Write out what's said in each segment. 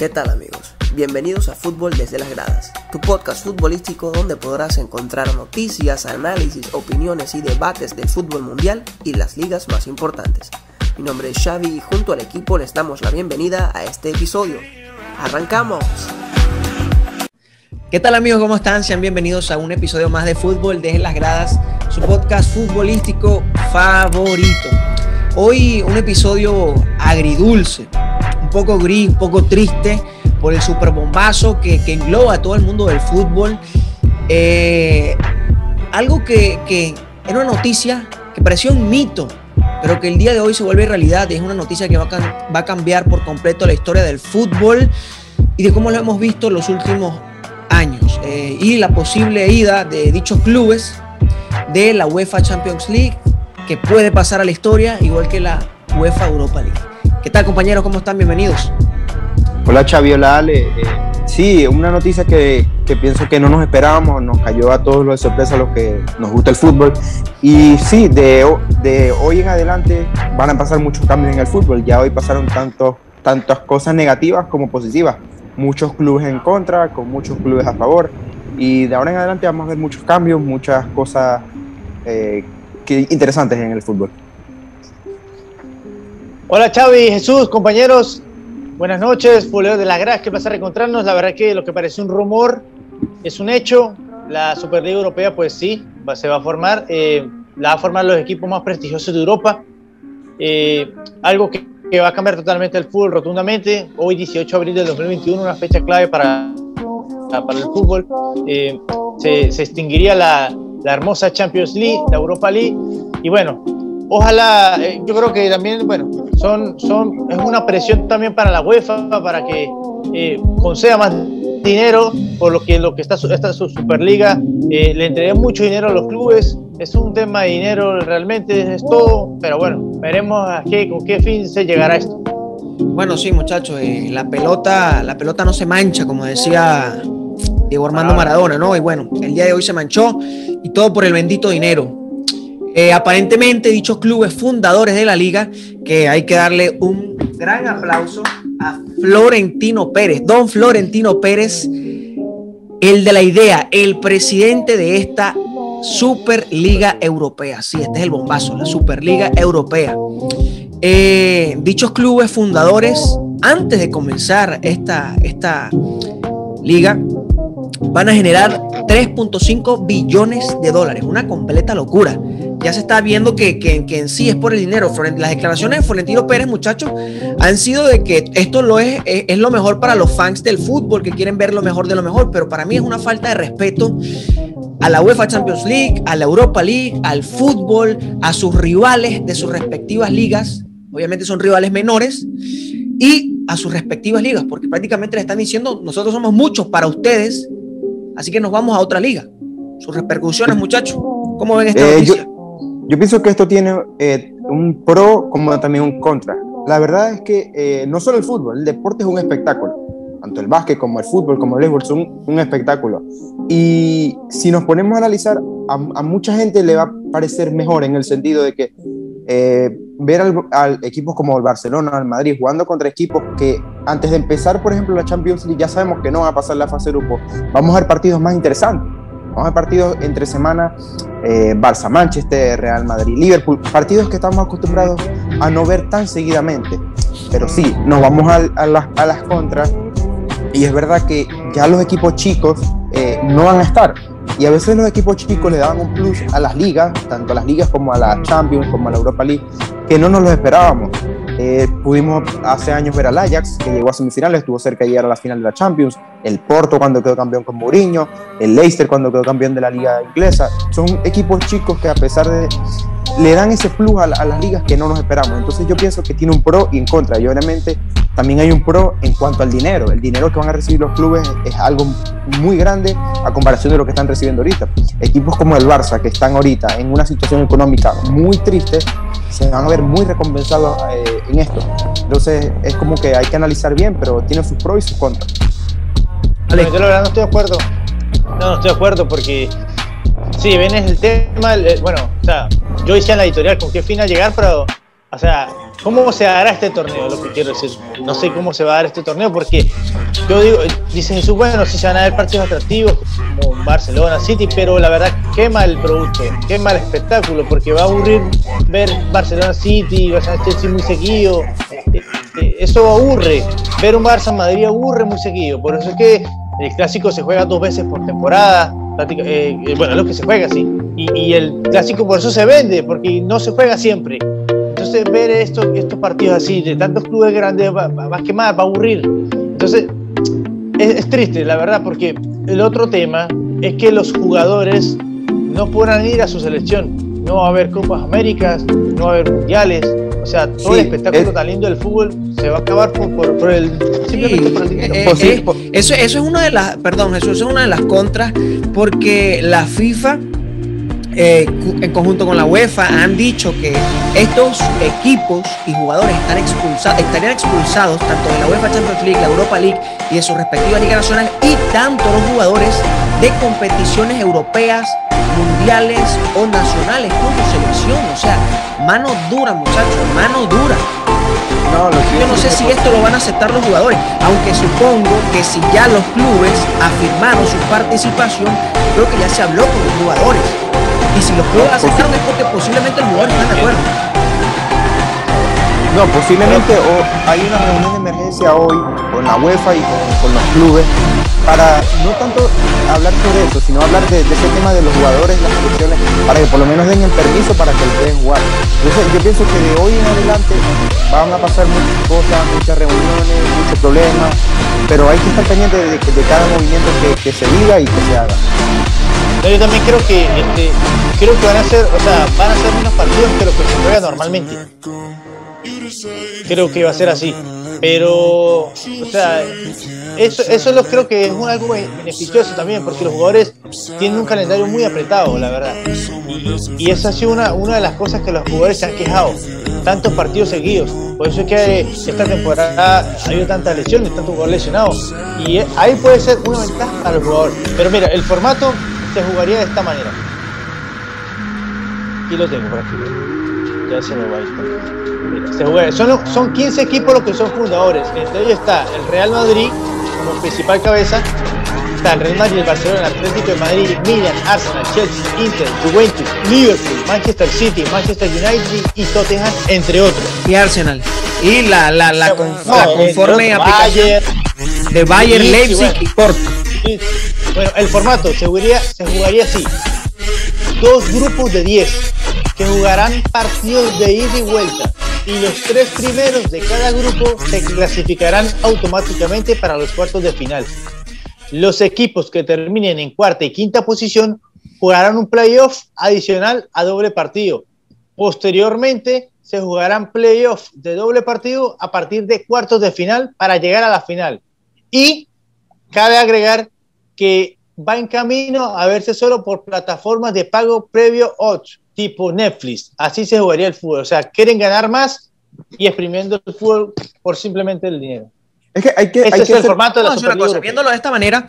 ¿Qué tal amigos? Bienvenidos a Fútbol desde las gradas, tu podcast futbolístico donde podrás encontrar noticias, análisis, opiniones y debates del fútbol mundial y las ligas más importantes. Mi nombre es Xavi y junto al equipo les damos la bienvenida a este episodio. ¡Arrancamos! ¿Qué tal amigos? ¿Cómo están? Sean bienvenidos a un episodio más de Fútbol desde las gradas, su podcast futbolístico favorito. Hoy un episodio agridulce, poco gris, poco triste por el superbombazo que, que engloba a todo el mundo del fútbol. Eh, algo que, que era una noticia que parecía un mito, pero que el día de hoy se vuelve realidad es una noticia que va a, va a cambiar por completo la historia del fútbol y de cómo lo hemos visto los últimos años eh, y la posible ida de dichos clubes de la UEFA Champions League que puede pasar a la historia igual que la UEFA Europa League. ¿Qué tal compañeros? ¿Cómo están? Bienvenidos. Hola Xavi, hola Ale. Eh, sí, una noticia que, que, pienso que no nos esperábamos, nos cayó a todos los de sorpresa a los que nos gusta el fútbol. Y sí, de, de hoy en adelante van a pasar muchos cambios en el fútbol. Ya hoy pasaron tantos, tantas cosas negativas como positivas muchos clubes en contra, con muchos clubes a favor. Y de ahora en adelante vamos a ver muchos cambios, muchas cosas eh, que, interesantes en el fútbol. Hola Xavi, Jesús, compañeros. Buenas noches, Fuleo de la Gras, qué placer reencontrarnos. La verdad que lo que parece un rumor es un hecho. La Superliga Europea, pues sí, va, se va a formar. Eh, la va a formar los equipos más prestigiosos de Europa. Eh, algo que que va a cambiar totalmente el fútbol rotundamente. Hoy, 18 de abril del 2021, una fecha clave para, para el fútbol. Eh, se, se, extinguiría la, la, hermosa Champions League, la Europa League. Y bueno, ojalá, eh, yo creo que también, bueno, son, son, es una presión también para la UEFA para que eh, conceda más dinero por lo que, lo que está esta Superliga. Eh, le entregué mucho dinero a los clubes es un tema de dinero realmente, es todo, pero bueno, veremos a qué, con qué fin se llegará esto. Bueno, sí, muchachos, eh, la pelota, la pelota no se mancha, como decía Diego Armando Maradona, ¿no? Y bueno, el día de hoy se manchó y todo por el bendito dinero. Eh, aparentemente, dichos clubes fundadores de la liga, que hay que darle un gran aplauso a Florentino Pérez, don Florentino Pérez, el de la idea, el presidente de esta Superliga Europea. Sí, este es el bombazo, la Superliga Europea. Eh, dichos clubes fundadores, antes de comenzar esta, esta liga, van a generar 3.5 billones de dólares, una completa locura. Ya se está viendo que, que, que, en sí es por el dinero. Las declaraciones de Florentino Pérez, muchachos, han sido de que esto lo es, es, es lo mejor para los fans del fútbol, que quieren ver lo mejor de lo mejor, pero para mí es una falta de respeto a la UEFA Champions League, a la Europa League, al fútbol, a sus rivales de sus respectivas ligas. Obviamente son rivales menores y a sus respectivas ligas, porque prácticamente le están diciendo, nosotros somos muchos para ustedes, así que nos vamos a otra liga. Sus repercusiones, muchachos. ¿Cómo ven esta eh, noticia? Yo, yo, pienso que esto tiene eh, un pro como también un contra. La verdad es que eh, no solo el fútbol, el deporte es un espectáculo tanto el básquet como el fútbol, como el béisbol, son un espectáculo. Y si nos ponemos a analizar, a, mucha gente le va a parecer mejor en el sentido de que eh, ver al, al, equipos como el Barcelona, el Madrid, jugando contra equipos que antes de empezar, por ejemplo, la Champions League, ya sabemos que no van a pasar la fase grupo, vamos a ver partidos más interesantes. Vamos a partidos entre semana, eh, Barça, Manchester, Real Madrid, Liverpool, partidos que estamos acostumbrados a no ver tan seguidamente. Pero sí, nos vamos a, a, las, a las contras y es verdad que ya los equipos chicos eh, no van a estar. Y a veces los equipos chicos le daban un plus a las ligas, tanto a las ligas como a la Champions, como a la Europa League, que no nos lo esperábamos. Eh, pudimos hace años ver al Ajax, que llegó a semifinales, estuvo cerca de llegar a la final de la Champions, el Porto cuando quedó campeón con Mourinho, el Leicester cuando quedó campeón de la liga inglesa. Son equipos chicos que a pesar de... le dan ese plus a, la, a las ligas que no nos esperamos. Entonces yo pienso que tiene un pro y en contra. Y obviamente también hay un pro en cuanto al dinero. El dinero que van a recibir los clubes es algo muy grande a comparación de lo que están recibiendo ahorita. Equipos como el Barça, que están ahorita en una situación económica muy triste, se van a ver muy recompensados eh, en esto. Entonces es como que hay que analizar bien, pero tiene sus pros y sus contras. Vale. Yo la verdad no estoy de acuerdo. No, no estoy de acuerdo porque sí, ven es el tema, bueno, o sea, yo hice en la editorial con qué fin a llegar, pero o sea, ¿cómo se dará este torneo? Lo que quiero decir. No sé cómo se va a dar este torneo porque yo digo, dice Jesús, bueno, si se van a dar partidos atractivos como Barcelona City, pero la verdad quema el producto, quema el espectáculo porque va a aburrir ver Barcelona City, Barcelona Chelsea muy seguido. Eh, eh, eso aburre. Ver un Barça Madrid aburre muy seguido. Por eso es que el clásico se juega dos veces por temporada. Eh, bueno, es lo que se juega, sí. Y, y el clásico por eso se vende, porque no se juega siempre. Entonces, ver estos, estos partidos así, de tantos clubes grandes, va, va, a quemar, va a aburrir. Entonces, es, es, triste, la verdad, porque el otro tema es que los jugadores no podrán ir a su selección. No va a haber Copas Américas, no va a haber mundiales. O sea, todo sí, el espectáculo es... tan lindo del fútbol se va a acabar por, por, por el simplemente sí, por el dinero. Eh, eh, eso, eso es una de las, perdón, eso es una de las contras, porque la FIFA eh, en conjunto con la UEFA han dicho que estos equipos y jugadores están expulsados, estarían expulsados tanto de la UEFA Champions League, la Europa League y de sus respectivas ligas nacionales y tanto los jugadores de competiciones europeas, mundiales o nacionales con su selección. O sea, mano dura, muchachos, mano dura. No, Yo no sé si esto lo van a aceptar los jugadores, aunque supongo que si ya los clubes afirmaron su participación, creo que ya se habló con los jugadores. Y si los clubes aceptaron es porque posiblemente los jugadores están de acuerdo. No, posiblemente o hay una reunión de emergencia hoy con la UEFA y con, con, los clubes para no tanto hablar sobre eso, sino hablar de, de, ese tema de los jugadores, las selecciones, para que por lo menos den el permiso para que puedan jugar. Entonces yo pienso que de hoy en adelante van a pasar muchas cosas, muchas reuniones, muchos problemas, pero hay que estar pendiente de, de cada movimiento que, que se diga y que se haga. Yo también creo que este, creo que van a ser, o sea, van a ser menos partidos que lo que se juega normalmente. Creo que va a ser así. Pero, o sea, eso, eso lo creo que es un, algo beneficioso también, porque los jugadores tienen un calendario muy apretado, la verdad. Y, y esa ha sido una, una de las cosas que los jugadores se han quejado. Tantos partidos seguidos. Por eso es que esta temporada ha habido tantas lesiones, tantos jugadores lesionados. Y ahí puede ser una ventaja para el jugador. Pero mira, el formato se jugaría de esta manera. Aquí lo tengo por aquí. Ya se me va a ir. Mira, se juega. Son, son 15 equipos los que son fundadores. Entre ellos está el Real Madrid como principal cabeza. Está el Real Madrid, el Barcelona, el Atlético de Madrid, Milan, Arsenal, Chelsea, Inter, Juventus, Liverpool, Manchester City, Manchester United y Tottenham, entre otros. Y Arsenal. Y la, la, la, con, no, la conforme aplicación Bayern, de Bayern, Leipzig y Porto. Sí. Bueno, el formato se jugaría, se jugaría así. Dos grupos de 10 que jugarán partidos de ida y vuelta y los tres primeros de cada grupo se clasificarán automáticamente para los cuartos de final. Los equipos que terminen en cuarta y quinta posición jugarán un playoff adicional a doble partido. Posteriormente se jugarán playoffs de doble partido a partir de cuartos de final para llegar a la final. Y cabe agregar que va en camino a verse solo por plataformas de pago previo 8 tipo Netflix. Así se jugaría el fútbol. O sea, quieren ganar más y exprimiendo el fútbol por simplemente el dinero. Es que hay que. Ese hay es que el hacer... formato de la no, una cosa, Viéndolo de esta manera,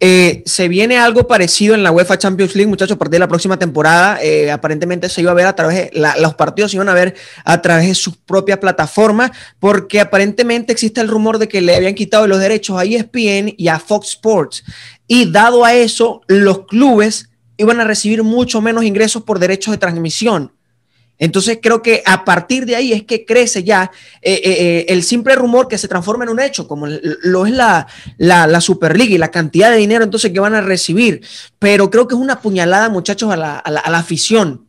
eh, se viene algo parecido en la UEFA Champions League, muchachos, a partir de la próxima temporada. Eh, aparentemente se iba a ver a través de los partidos se iban a ver a través de su propia plataforma, porque aparentemente existe el rumor de que le habían quitado los derechos a ESPN y a Fox Sports. Y dado a eso, los clubes iban a recibir mucho menos ingresos por derechos de transmisión. Entonces creo que a partir de ahí es que crece ya eh, eh, el simple rumor que se transforma en un hecho, como lo es la, la, la, Superliga y la cantidad de dinero entonces que van a recibir. Pero creo que es una puñalada, muchachos, a la, a la, a la afición.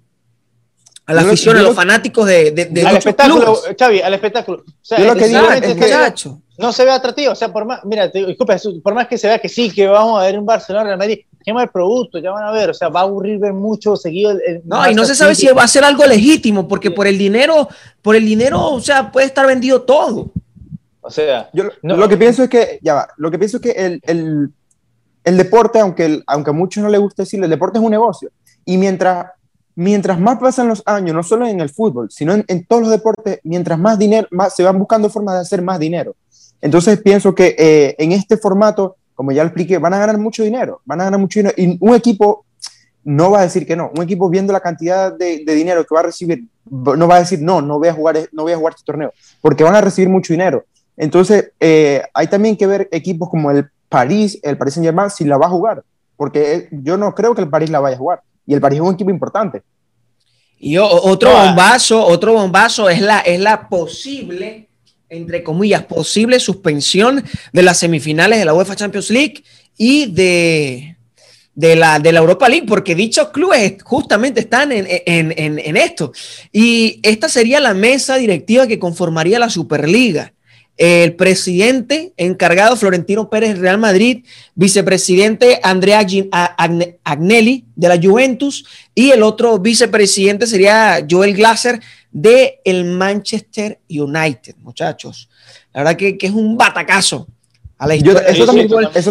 A la yo afición, lo, a los fanáticos de, de, de al espectáculo, clubes. Xavi, al espectáculo. O sea, yo lo que digo es que, muchacho. No se ve atractivo. O sea, por más, mira, te, disculpa, por más que se vea que sí, que vamos a ver un Barcelona Real Madrid, quema el producto, ya van a ver, o sea, va a aburrir ver mucho seguido. El, el no, y no se sabe si va a ser algo legítimo, porque sí. por el dinero, por el dinero, o sea, puede estar vendido todo. O sea, yo no, lo que pienso es que, ya va, lo que pienso es que el, el, el deporte, aunque, el, aunque a muchos no les guste decirlo, el deporte es un negocio. Y mientras, mientras más pasan los años, no solo en el fútbol, sino en, en todos los deportes, mientras más dinero, más, se van buscando formas de hacer más dinero. Entonces pienso que eh, en este formato como ya lo expliqué, van a ganar mucho dinero, van a ganar mucho dinero. Y un equipo, no va a decir que no. Un equipo viendo la cantidad de, dinero que va a recibir, no va a decir no, no voy a jugar, no voy a jugar este torneo, porque van a recibir mucho dinero. Entonces, eh, hay también que ver equipos como el París, el Paris Saint Germain, si la va a jugar, porque yo no creo que el París la vaya a jugar. Y el París es un equipo importante. Y otro bombazo, otro bombazo es la, es la posible, entre comillas, posible suspensión de las semifinales de la UEFA Champions League y de, de, la, de la Europa League, porque dichos clubes justamente están en, en, en esto. Y esta sería la mesa directiva que conformaría la Superliga el presidente encargado Florentino Pérez Real Madrid, vicepresidente Andrea Agnelli de la Juventus y el otro vicepresidente sería Joel Glaser de el Manchester United, muchachos. La verdad que, que es un batacazo eso,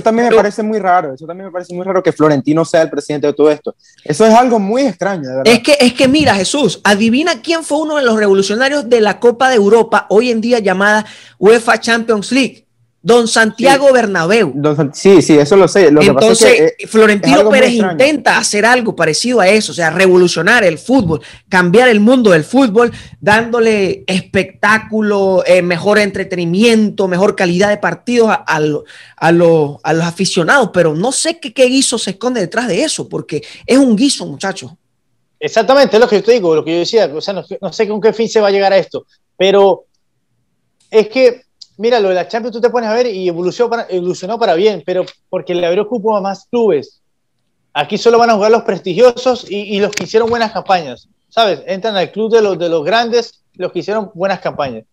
también, me parece muy raro, eso también me parece muy raro que Florentino sea el presidente de todo esto. Eso es algo muy extraño, de verdad. Es que, es que mira, Jesús, adivina quién fue uno de los revolucionarios de la Copa de Europa, hoy en día llamada UEFA Champions League. Don Santiago Bernabéu. sí, sí, eso lo sé. Entonces, Florentino Pérez intenta hacer algo parecido a eso, o sea, revolucionar el fútbol, cambiar el mundo del fútbol, dándole espectáculo, eh, mejor entretenimiento, mejor calidad de partidos a, a, los aficionados, pero no sé qué, qué guiso se esconde detrás de eso, porque es un guiso, muchachos. Exactamente, es lo que yo te digo, lo que yo decía, o sea, no, no sé con qué fin se va a llegar a esto, pero es que mira, lo de la Champions tú te pones a ver y evolucionó para, evolucionó para bien, pero porque le abrió cupo a más clubes. Aquí solo van a jugar los prestigiosos y, los que hicieron buenas campañas, ¿sabes? Entran al club de los, de los grandes, los que hicieron buenas campañas.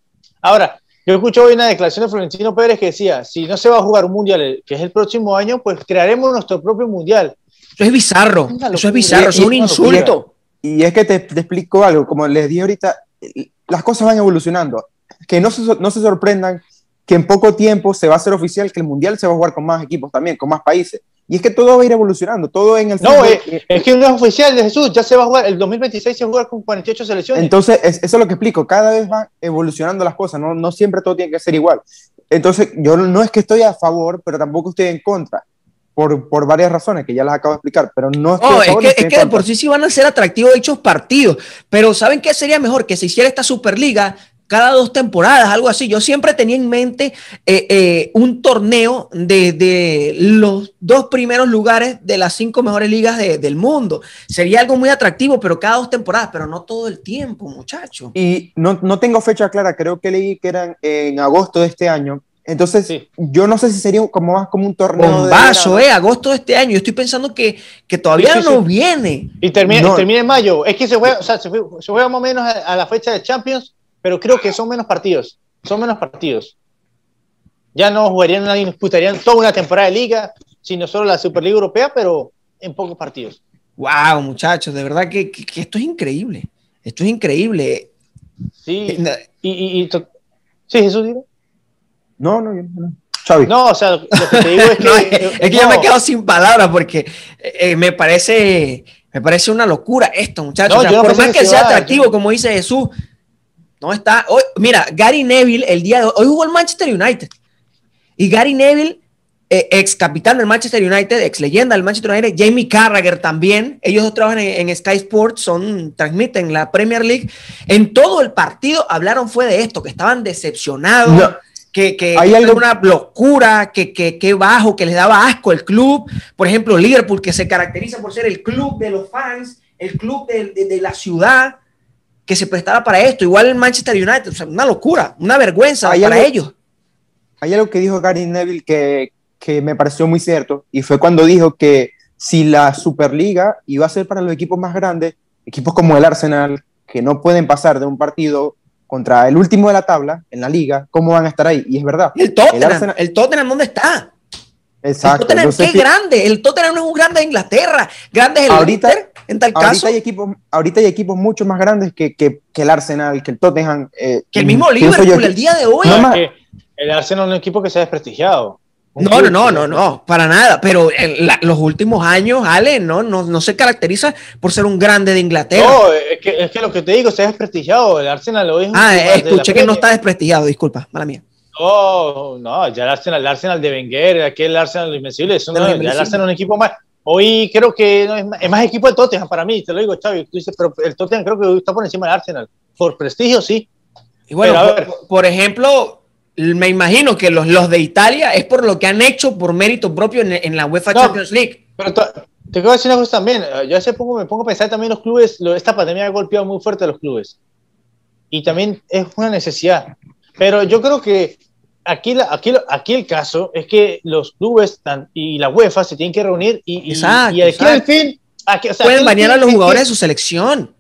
Ahora, yo escucho hoy una declaración de Florentino Pérez que decía, si no se va a jugar un mundial, que es el próximo año, pues crearemos nuestro propio mundial. Eso es bizarro, eso es bizarro, es un insulto. Y es que te, te explico algo, como les di ahorita, las cosas van evolucionando. Que no se, no se sorprendan que en poco tiempo se va a hacer oficial que el Mundial se va a jugar con más equipos también, con más países. Y es que todo va a ir evolucionando, todo en el... No, es, que no es oficial de Jesús, ya se va a jugar, el 2026 se va a jugar con 48 selecciones. Entonces, eso es lo que explico, cada vez van evolucionando las cosas, no, no siempre todo tiene que ser igual. Entonces, yo no es que estoy a favor, pero tampoco estoy en contra. Por, por, varias razones que ya las acabo de explicar, pero no estoy favor, es que, es que de por sí sí van a ser atractivos dichos partidos, pero ¿saben qué sería mejor? Que se hiciera esta Superliga cada dos temporadas, algo así. Yo siempre tenía en mente eh, eh, un torneo de, los dos primeros lugares de las cinco mejores ligas del mundo. Sería algo muy atractivo, pero cada dos temporadas, pero no todo el tiempo, muchacho. Y no, no tengo fecha clara, creo que leí que eran en agosto de este año. Entonces, yo no sé si sería como más como un torneo. vaso, eh, agosto de este año. Yo estoy pensando que, que todavía no viene. Y termina, termina en mayo. Es que se juega, o sea, se juega, más o menos a la fecha de Champions pero creo que son menos partidos, son menos partidos. Ya no jugarían, nadie disputarían toda una temporada de liga, sino solo la Superliga Europea, pero en pocos partidos. Wow, muchachos, de verdad que, esto es increíble. Esto es increíble. Sí, eh, y, sí, Jesús. No, no, no. No, o sea, lo que te digo es que. es, que yo me quedo sin palabras porque eh, me parece. Me parece una locura esto, muchachos. por más que sea atractivo, como dice Jesús, no está. Hoy, mira, Gary Neville, el día de hoy, jugó el Manchester United. Y Gary Neville, eh, ex capitán del Manchester United, ex leyenda del Manchester United, Jamie Carragher también. Ellos dos trabajan en, Sky Sports, son, transmiten la Premier League. En todo el partido hablaron fue de esto, que estaban decepcionados. que, que hay una locura, que, que, bajo, que les daba asco el club. Por ejemplo, Liverpool, que se caracteriza por ser el club de los fans, el club de, de la ciudad que se prestara para esto. Igual el Manchester United, una locura, una vergüenza para ellos. Hay algo que dijo Gary Neville que, que me pareció muy cierto y fue cuando dijo que si la Superliga iba a ser para los equipos más grandes, equipos como el Arsenal, que no pueden pasar de un partido contra el último de la tabla en la liga, ¿cómo van a estar ahí? Y es verdad. El Tottenham, el, Tottenham ¿dónde está? Exacto. El Tottenham, qué grande. El Tottenham no es un grande de Inglaterra. Grande es el ahorita, en tal ahorita caso. Hay equipos, ahorita hay equipos mucho más grandes que, que, que el Arsenal, que el Tottenham. Eh, que el mismo Liverpool el día de hoy. el Arsenal es un equipo que se ha desprestigiado. No, no, no, no, no, para nada. Pero en los últimos años, Ale, no, no, no se caracteriza por ser un grande de Inglaterra. No, es que, es que lo que te digo, se ha desprestigiado. El Arsenal lo es. Ah, escuché que no está desprestigiado, disculpa, mala mía. No, no, ya el Arsenal, el Arsenal de Wenger, aquel Arsenal invencible, es el Arsenal es un equipo más, Hoy creo que es, más, equipo el Tottenham para mí, te lo digo, Xavi. Tú dices, pero el Tottenham creo que está por encima del Arsenal. Por prestigio, sí. Y bueno, por, ejemplo, me imagino que los, los de Italia es por lo que han hecho por mérito propio en, la UEFA Champions League. Pero te quiero decir una cosa también. Yo hace poco me pongo a pensar también los clubes, esta pandemia ha golpeado muy fuerte a los clubes. Y también es una necesidad. Pero yo creo que aquí, aquí, aquí el caso es que los clubes y la UEFA se tienen que reunir y, y, aquí el fin... Pueden bañar a los jugadores de su selección.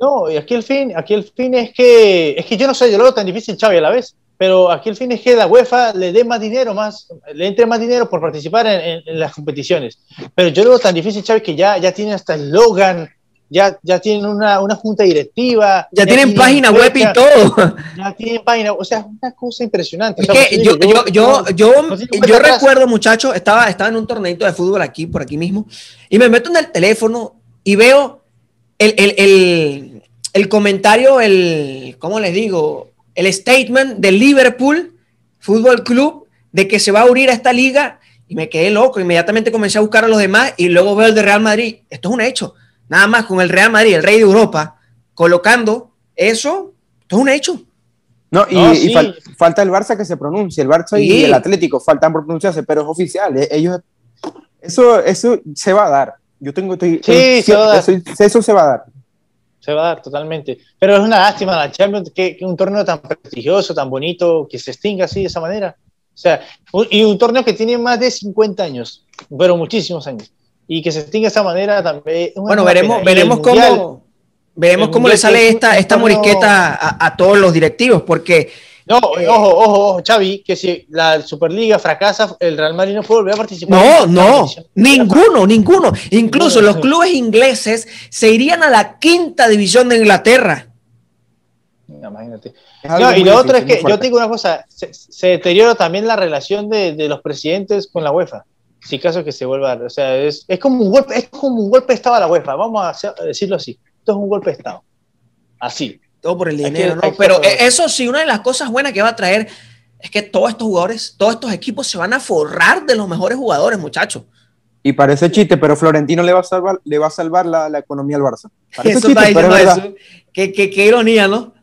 No, y aquí el fin, aquí el fin es que, es que yo no sé, yo lo veo tan difícil, Xavi, a la vez, pero aquí el fin es que la UEFA le dé más dinero, más, le entre más dinero por participar en, las competiciones. Pero yo lo veo tan difícil, Xavi, que ya, ya tiene hasta el Logan, ya, ya tienen una, una junta directiva. Ya, tienen, página web y todo. Ya tienen página, o sea, es una cosa impresionante. Es que yo, yo, yo, yo, yo recuerdo, muchachos, estaba, estaba en un torneito de fútbol aquí, por aquí mismo, y me meto en el teléfono y veo el, el, el, el comentario, el, ¿cómo les digo? El statement del Liverpool Fútbol Club de que se va a unir a esta liga y me quedé loco. Inmediatamente comencé a buscar a los demás y luego veo el de Real Madrid. Esto es un hecho nada más con el Real Madrid, el rey de Europa, colocando eso, esto es un hecho. No, y, falta el Barça que se pronuncie, el Barça y el Atlético faltan por pronunciarse, pero es oficial, eh, ellos, eso, eso se va a dar. Yo tengo, estoy, sí, se va a dar. Eso, se va a dar. Se va a dar totalmente. Pero es una lástima la Champions que, un torneo tan prestigioso, tan bonito, que se extinga así de esa manera. O sea, y un torneo que tiene más de 50 años, pero muchísimos años y que se extinga de esa manera también. Bueno, veremos, veremos cómo, veremos cómo le sale esta, esta morisqueta a, todos los directivos, porque. No, eh, ojo, ojo, ojo, Xavi, que si la Superliga fracasa, el Real Madrid no puede volver a participar. No, no, ninguno, ninguno. Incluso los clubes ingleses se irían a la quinta división de Inglaterra. Imagínate. y lo otro es que, yo te digo una cosa, se, deteriora también la relación de, de los presidentes con la UEFA si caso que se vuelva, o sea, es, es, como un golpe, es como un golpe de Estado a la UEFA, vamos a, decirlo así, esto es un golpe de Estado, así. Todo por el dinero, ¿no? Pero eso sí, una de las cosas buenas que va a traer es que todos estos jugadores, todos estos equipos se van a forrar de los mejores jugadores, muchachos. Y parece chiste, pero Florentino le va a salvar, le va a salvar la, la economía al Barça. Parece eso chiste, pero eso. Qué, qué, qué, ironía, ¿no?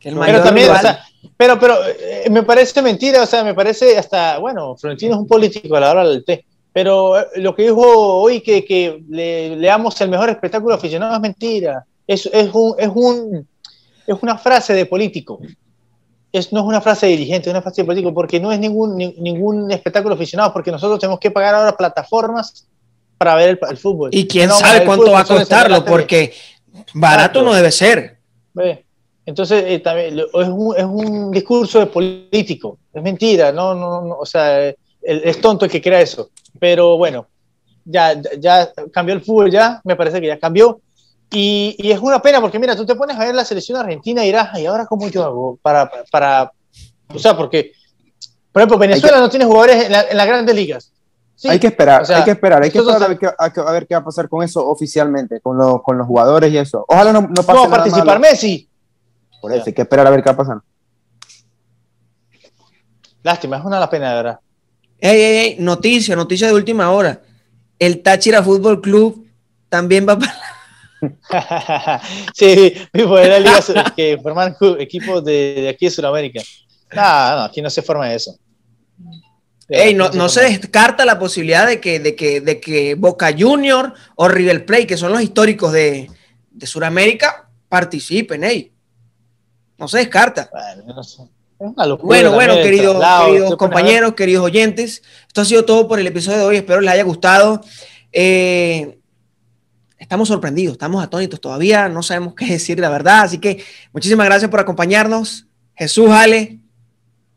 pero también, o sea, pero, pero eh, me parece mentira, o sea, me parece hasta, bueno, Florentino es un político a la hora del té, pero eh, lo que dijo hoy que, que le, leamos el mejor espectáculo aficionado es mentira. Es, es, un, es, un, es una frase de político. Es, no es una frase de dirigente, es una frase de político, porque no es ningún, ningún espectáculo aficionado, porque nosotros tenemos que pagar ahora plataformas para ver el, fútbol. Y quién sabe cuánto va a costarlo, porque barato no debe ser. Entonces, eh, también, es, un, es, un, discurso de político, es mentira, no, no, no o sea, es tonto el que crea eso. Pero bueno, ya, ya cambió el fútbol, ya me parece que ya cambió. Y, y, es una pena porque, mira, tú te pones a ver la selección argentina y dirás, ¿y ahora cómo yo hago? Para, para, o sea, porque, por ejemplo, Venezuela no tiene jugadores en, las grandes ligas. hay que esperar, hay que esperar, hay que esperar a ver, qué, a, ver, qué, va a pasar con eso oficialmente, con, los, con los jugadores y eso. Ojalá no, no pase no, participar Messi. Por eso, hay que esperar a ver qué va a pasar. Lástima, es una la pena, de verdad. Ey, ey, ey, noticia, noticia de última hora. El Táchira Fútbol Club también va para. sí, era liga que forman equipos de, aquí de Sudamérica. No, no, aquí no se forma eso. Ey, no, no, se descarta la posibilidad de que, de que, de que Boca Junior o River Plate, que son los históricos de, de Sudamérica, participen, ey. No se descarta. Bueno, no sé. Bueno, bueno, queridos, queridos compañeros, queridos oyentes, esto ha sido todo por el episodio de hoy. Espero les haya gustado. Eh, estamos sorprendidos, estamos atónitos todavía, no sabemos qué decir la verdad. Así que muchísimas gracias por acompañarnos. Jesús, Ale,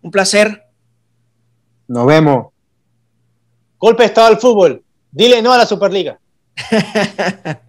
un placer. Nos vemos. Golpe de estado al fútbol. Dile no a la Superliga.